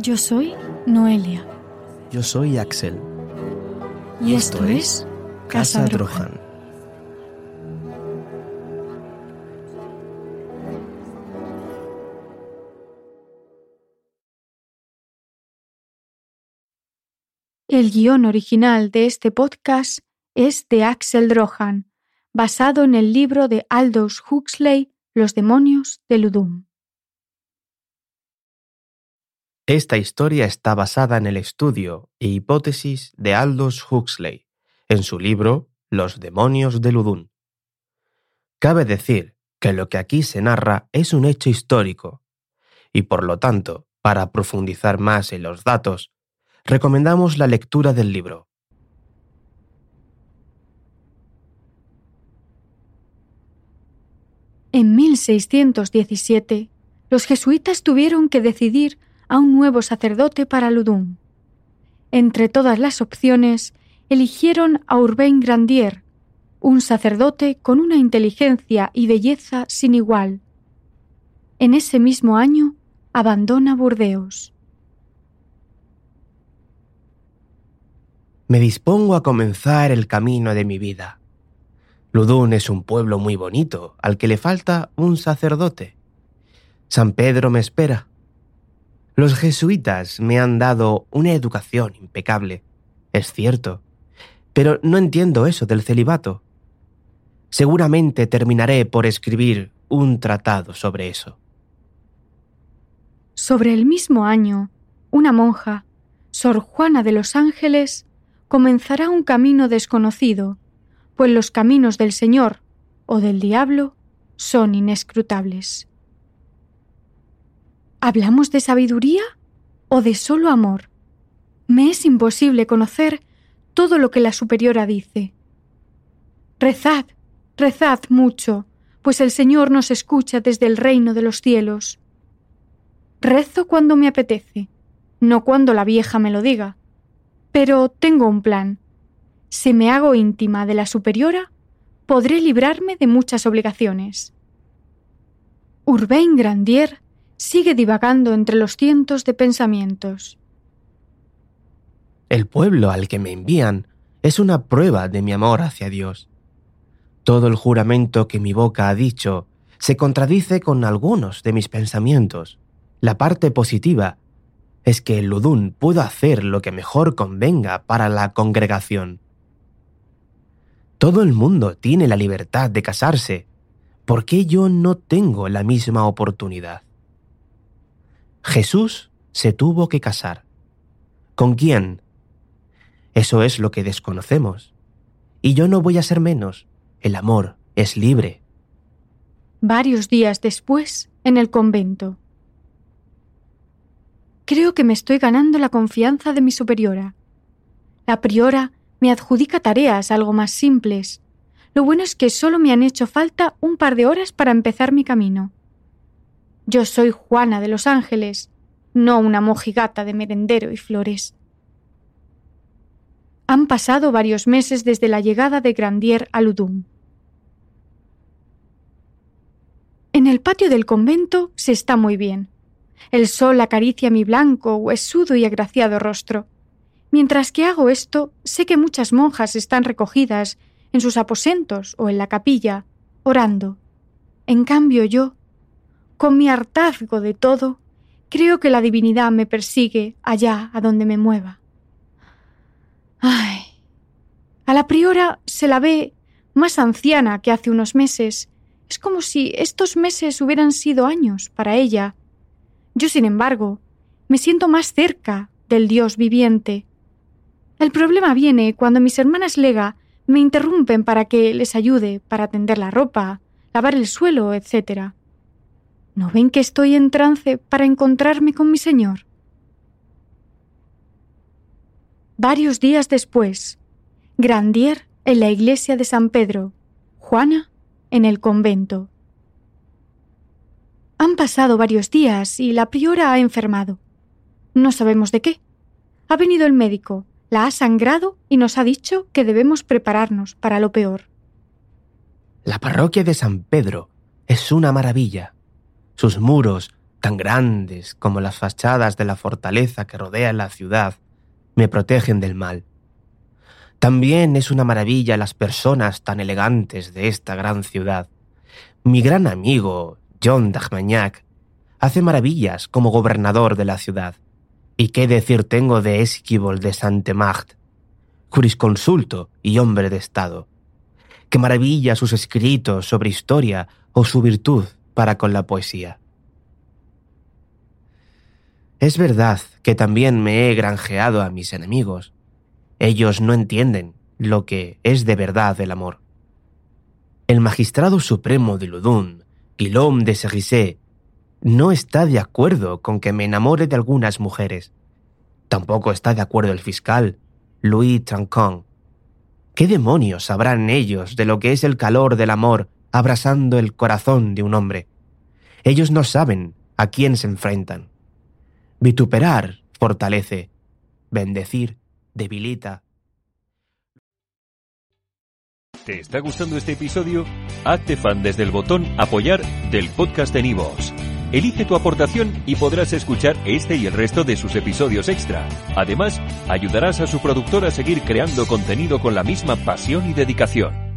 Yo soy Noelia. Yo soy Axel. Y esto, es Casa Drohan. El guion original de este podcast es de Axel Drohan, basado en el libro de Aldous Huxley, Los demonios de Ludum. Esta historia está basada en el estudio e hipótesis de Aldous Huxley, en su libro Los demonios de Ludum. Cabe decir que lo que aquí se narra es un hecho histórico, y por lo tanto, para profundizar más en los datos, recomendamos la lectura del libro. En 1617, los jesuitas tuvieron que decidir a un nuevo sacerdote para Ludum. Entre todas las opciones, eligieron a Urbain Grandier, un sacerdote con una inteligencia y belleza sin igual. En ese mismo año abandona Burdeos. Me dispongo a comenzar el camino de mi vida. Ludum es un pueblo muy bonito, al que le falta un sacerdote. San Pedro me espera. Los jesuitas me han dado una educación impecable, es cierto, pero no entiendo eso del celibato. Seguramente terminaré por escribir un tratado sobre eso. Sobre el mismo año, una monja, Sor Juana de los Ángeles, comenzará un camino desconocido, pues los caminos del Señor o del diablo son inescrutables. ¿Hablamos de sabiduría o de solo amor? Me es imposible conocer todo lo que la superiora dice. Rezad, rezad mucho, pues el Señor nos escucha desde el reino de los cielos. Rezo cuando me apetece, no cuando la vieja me lo diga. Pero tengo un plan. Si me hago íntima de la superiora, podré librarme de muchas obligaciones. Urbain Grandier sigue divagando entre los cientos de pensamientos. El pueblo al que me envían es una prueba de mi amor hacia Dios. Todo el juramento que mi boca ha dicho se contradice con algunos de mis pensamientos. La parte positiva es que el Ludún pudo hacer lo que mejor convenga para la congregación. Todo el mundo tiene la libertad de casarse. ¿Por qué yo no tengo la misma oportunidad? Jesús se tuvo que casar. ¿Con quién? Eso es lo que desconocemos. Y yo no voy a ser menos. El amor es libre. Varios días después, en el convento. Creo que me estoy ganando la confianza de mi superiora. La priora me adjudica tareas algo más simples. Lo bueno es que solo me han hecho falta un par de horas para empezar mi camino. Yo soy Juana de los Ángeles, no una mojigata de merendero y flores. Han pasado varios meses desde la llegada de Grandier a Ludum. En el patio del convento se está muy bien. El sol acaricia mi blanco, huesudo y agraciado rostro. Mientras que hago esto, sé que muchas monjas están recogidas en sus aposentos o en la capilla, orando. En cambio yo, con mi hartazgo de todo, creo que la divinidad me persigue allá a donde me mueva. Ay. A la priora se la ve más anciana que hace unos meses. Es como si estos meses hubieran sido años para ella. Yo, sin embargo, me siento más cerca del Dios viviente. El problema viene cuando mis hermanas Lega me interrumpen para que les ayude para tender la ropa, lavar el suelo, etc. ¿No ven que estoy en trance para encontrarme con mi Señor? Varios días después, Grandier en la iglesia de San Pedro, Juana en el convento. Han pasado varios días y la priora ha enfermado. No sabemos de qué. Ha venido el médico, la ha sangrado y nos ha dicho que debemos prepararnos para lo peor. La parroquia de San Pedro es una maravilla. Sus muros, tan grandes como las fachadas de la fortaleza que rodea la ciudad, me protegen del mal. También es una maravilla las personas tan elegantes de esta gran ciudad. Mi gran amigo, John d'Armagnac, hace maravillas como gobernador de la ciudad. ¿Y qué decir tengo de Esquibol de Sainte-Marthe, jurisconsulto y hombre de Estado? Qué maravilla sus escritos sobre historia o su virtud para con la poesía. Es verdad que también me he granjeado a mis enemigos, ellos no entienden lo que es de verdad el amor. El magistrado supremo de Ludun, Guillaume de Serissé, no está de acuerdo con que me enamore de algunas mujeres. Tampoco está de acuerdo el fiscal, Louis Trancon. ¿Qué demonios sabrán ellos de lo que es el calor del amor abrasando el corazón de un hombre? Ellos no saben a quién se enfrentan. Vituperar fortalece, bendecir debilita. ¿Te está gustando este episodio? Hazte fan desde el botón Apoyar del podcast de Nivos. Elige tu aportación y podrás escuchar este y el resto de sus episodios extra. Además, ayudarás a su productor a seguir creando contenido con la misma pasión y dedicación.